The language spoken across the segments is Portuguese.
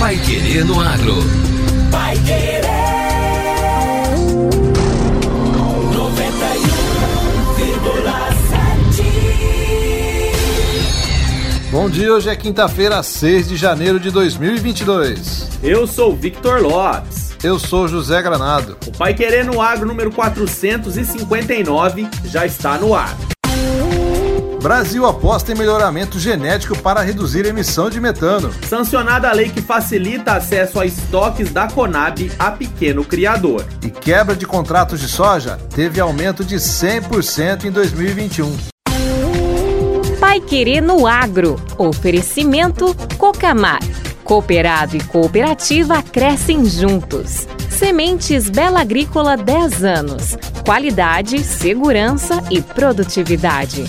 Pai Querer no Agro. Pai Querer. 91,7. Bom dia, hoje é quinta-feira, 6 de janeiro de 2022. Eu sou Victor Lopes. Eu sou José Granado. O Pai Querer no Agro número 459 já está no ar. Brasil aposta em melhoramento genético para reduzir a emissão de metano. Sancionada a lei que facilita acesso a estoques da Conab a pequeno criador. E quebra de contratos de soja teve aumento de 100% em 2021. Pai Querer no Agro. Oferecimento Cocamar. Cooperado e cooperativa crescem juntos. Sementes Bela Agrícola 10 anos. Qualidade, segurança e produtividade.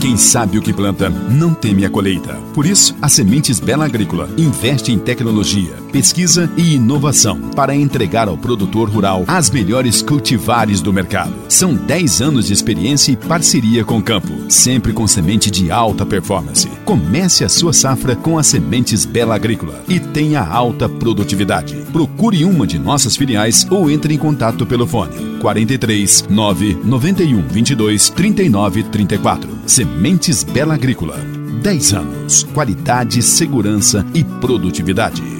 Quem sabe o que planta não teme a colheita. Por isso, a Sementes Bela Agrícola investe em tecnologia, pesquisa e inovação para entregar ao produtor rural as melhores cultivares do mercado. São 10 anos de experiência e parceria com o campo, sempre com semente de alta performance. Comece a sua safra com as Sementes Bela Agrícola e tenha alta produtividade. Procure uma de nossas filiais ou entre em contato pelo fone 43 9 91 22 39 34. Sementes Bela Agrícola. 10 anos. Qualidade, segurança e produtividade.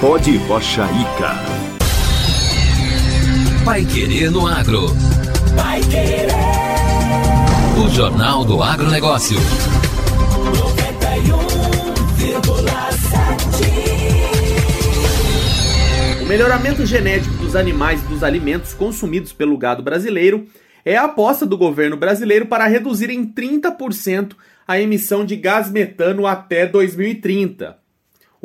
Pode Rocha Ica. Pai Querer no Agro. Pai Querer. O Jornal do Agronegócio. 91,7. O melhoramento genético dos animais e dos alimentos consumidos pelo gado brasileiro é a aposta do governo brasileiro para reduzir em 30% a emissão de gás metano até 2030.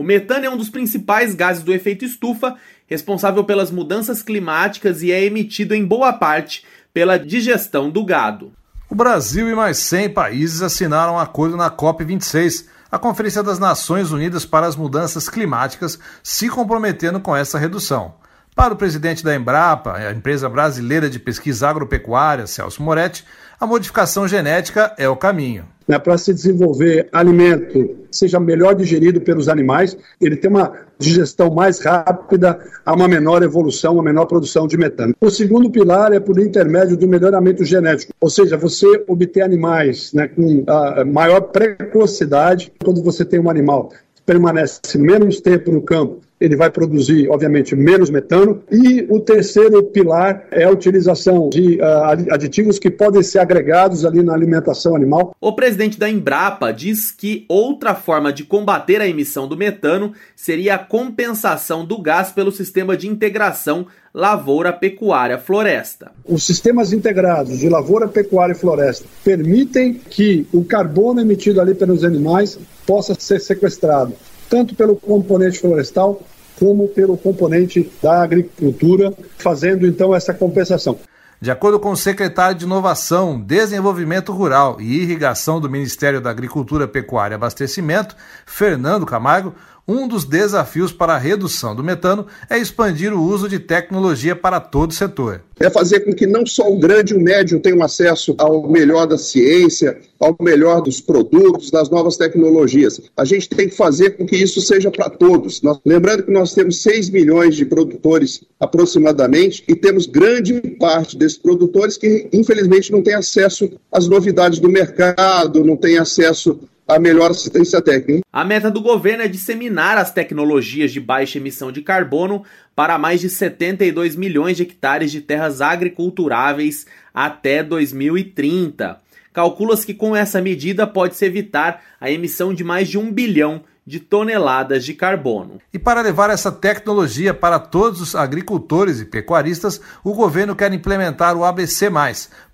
O metano é um dos principais gases do efeito estufa, responsável pelas mudanças climáticas e é emitido em boa parte pela digestão do gado. O Brasil e mais 100 países assinaram um acordo na COP26, a Conferência das Nações Unidas para as Mudanças Climáticas, se comprometendo com essa redução. Para o presidente da Embrapa, a empresa brasileira de pesquisa agropecuária, Celso Moretti, a modificação genética é o caminho. Né, para se desenvolver alimento seja melhor digerido pelos animais, ele tem uma digestão mais rápida, há uma menor evolução, uma menor produção de metano. O segundo pilar é por intermédio do melhoramento genético, ou seja, você obter animais né, com a maior precocidade. Quando você tem um animal que permanece menos tempo no campo, ele vai produzir, obviamente, menos metano. E o terceiro pilar é a utilização de uh, aditivos que podem ser agregados ali na alimentação animal. O presidente da Embrapa diz que outra forma de combater a emissão do metano seria a compensação do gás pelo sistema de integração lavoura, pecuária, floresta. Os sistemas integrados de lavoura, pecuária e floresta permitem que o carbono emitido ali pelos animais possa ser sequestrado, tanto pelo componente florestal como pelo componente da agricultura, fazendo então essa compensação. De acordo com o secretário de Inovação, Desenvolvimento Rural e Irrigação do Ministério da Agricultura, Pecuária e Abastecimento, Fernando Camargo, um dos desafios para a redução do metano é expandir o uso de tecnologia para todo o setor. É fazer com que não só o grande e o médio tenham acesso ao melhor da ciência, ao melhor dos produtos, das novas tecnologias. A gente tem que fazer com que isso seja para todos. Nós, lembrando que nós temos 6 milhões de produtores aproximadamente e temos grande parte desses produtores que, infelizmente, não têm acesso às novidades do mercado, não têm acesso a melhor assistência técnica. A meta do governo é disseminar as tecnologias de baixa emissão de carbono para mais de 72 milhões de hectares de terras agriculturáveis até 2030. Calcula-se que com essa medida pode-se evitar a emissão de mais de um bilhão de toneladas de carbono. E para levar essa tecnologia para todos os agricultores e pecuaristas, o governo quer implementar o ABC,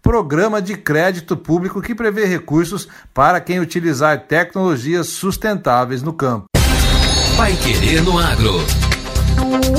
Programa de Crédito Público que prevê recursos para quem utilizar tecnologias sustentáveis no campo. Vai querer no agro.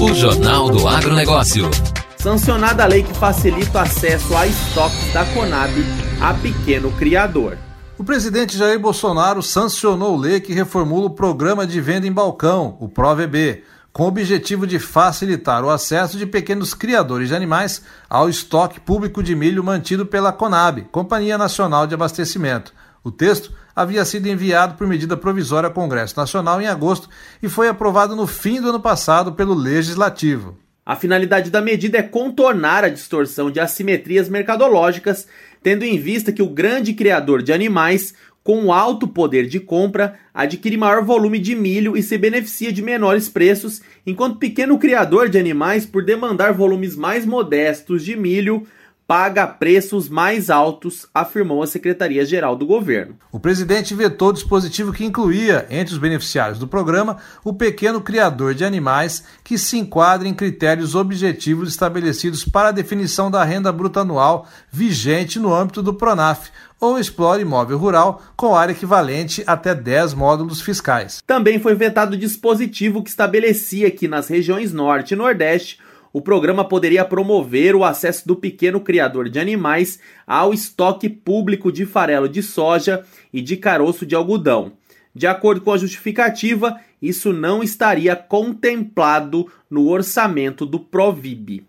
O Jornal do Agronegócio. Sancionada a lei que facilita o acesso a estoques da Conab a pequeno criador. O presidente Jair Bolsonaro sancionou lei que reformula o programa de venda em balcão, o ProVB, com o objetivo de facilitar o acesso de pequenos criadores de animais ao estoque público de milho mantido pela Conab, Companhia Nacional de Abastecimento. O texto havia sido enviado por medida provisória ao Congresso Nacional em agosto e foi aprovado no fim do ano passado pelo Legislativo. A finalidade da medida é contornar a distorção de assimetrias mercadológicas tendo em vista que o grande criador de animais, com alto poder de compra, adquire maior volume de milho e se beneficia de menores preços, enquanto pequeno criador de animais, por demandar volumes mais modestos de milho, paga preços mais altos, afirmou a Secretaria-Geral do Governo. O presidente vetou o dispositivo que incluía, entre os beneficiários do programa, o pequeno criador de animais que se enquadra em critérios objetivos estabelecidos para a definição da renda bruta anual vigente no âmbito do PRONAF, ou explore imóvel rural com área equivalente até 10 módulos fiscais. Também foi vetado o dispositivo que estabelecia que nas regiões Norte e Nordeste o programa poderia promover o acesso do pequeno criador de animais ao estoque público de farelo de soja e de caroço de algodão. De acordo com a justificativa, isso não estaria contemplado no orçamento do Provib.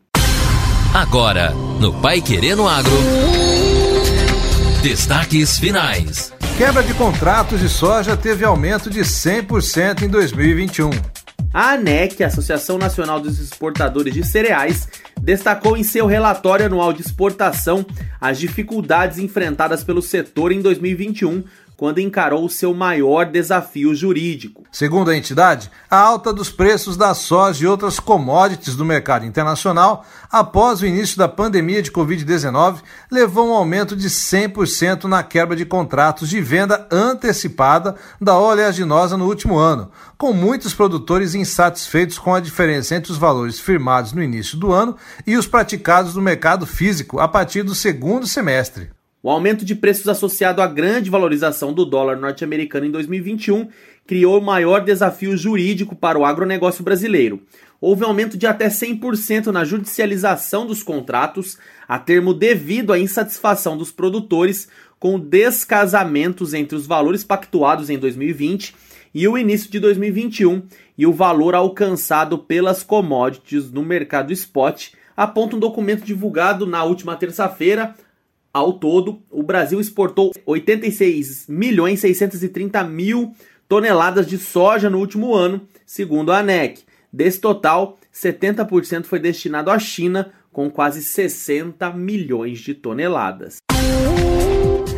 Agora, no Pai Querendo Agro. Destaques finais. Quebra de contratos de soja teve aumento de 100% em 2021. A ANEC, Associação Nacional dos Exportadores de Cereais, destacou em seu relatório anual de exportação as dificuldades enfrentadas pelo setor em 2021 quando encarou o seu maior desafio jurídico. Segundo a entidade, a alta dos preços da soja e outras commodities do mercado internacional após o início da pandemia de Covid-19 levou a um aumento de 100% na quebra de contratos de venda antecipada da oleaginosa no último ano, com muitos produtores insatisfeitos com a diferença entre os valores firmados no início do ano e os praticados no mercado físico a partir do segundo semestre. O aumento de preços associado à grande valorização do dólar norte-americano em 2021 criou o maior desafio jurídico para o agronegócio brasileiro. Houve aumento de até 100% na judicialização dos contratos, a termo devido à insatisfação dos produtores com descasamentos entre os valores pactuados em 2020 e o início de 2021 e o valor alcançado pelas commodities no mercado spot, aponta um documento divulgado na última terça-feira ao todo, o Brasil exportou 86 milhões 630 mil toneladas de soja no último ano, segundo a ANEC. Desse total, 70% foi destinado à China, com quase 60 milhões de toneladas.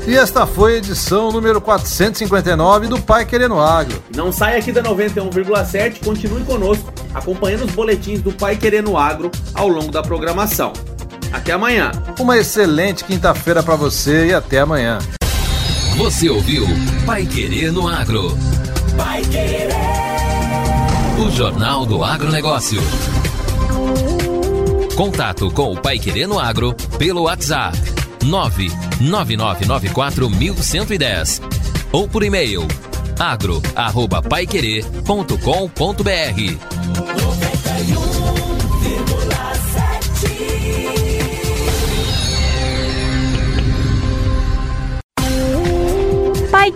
E esta foi a edição número 459 do Pai Querendo Agro. Não saia aqui da 91,7, continue conosco, acompanhando os boletins do Pai Querendo Agro ao longo da programação. Até amanhã. Uma excelente quinta-feira para você e até amanhã. Você ouviu Pai Querer no Agro. Pai Querer. O Jornal do Agronegócio. Contato com o Pai Querer no Agro pelo WhatsApp 999941110 ou por e-mail agro@paiquerer.com.br.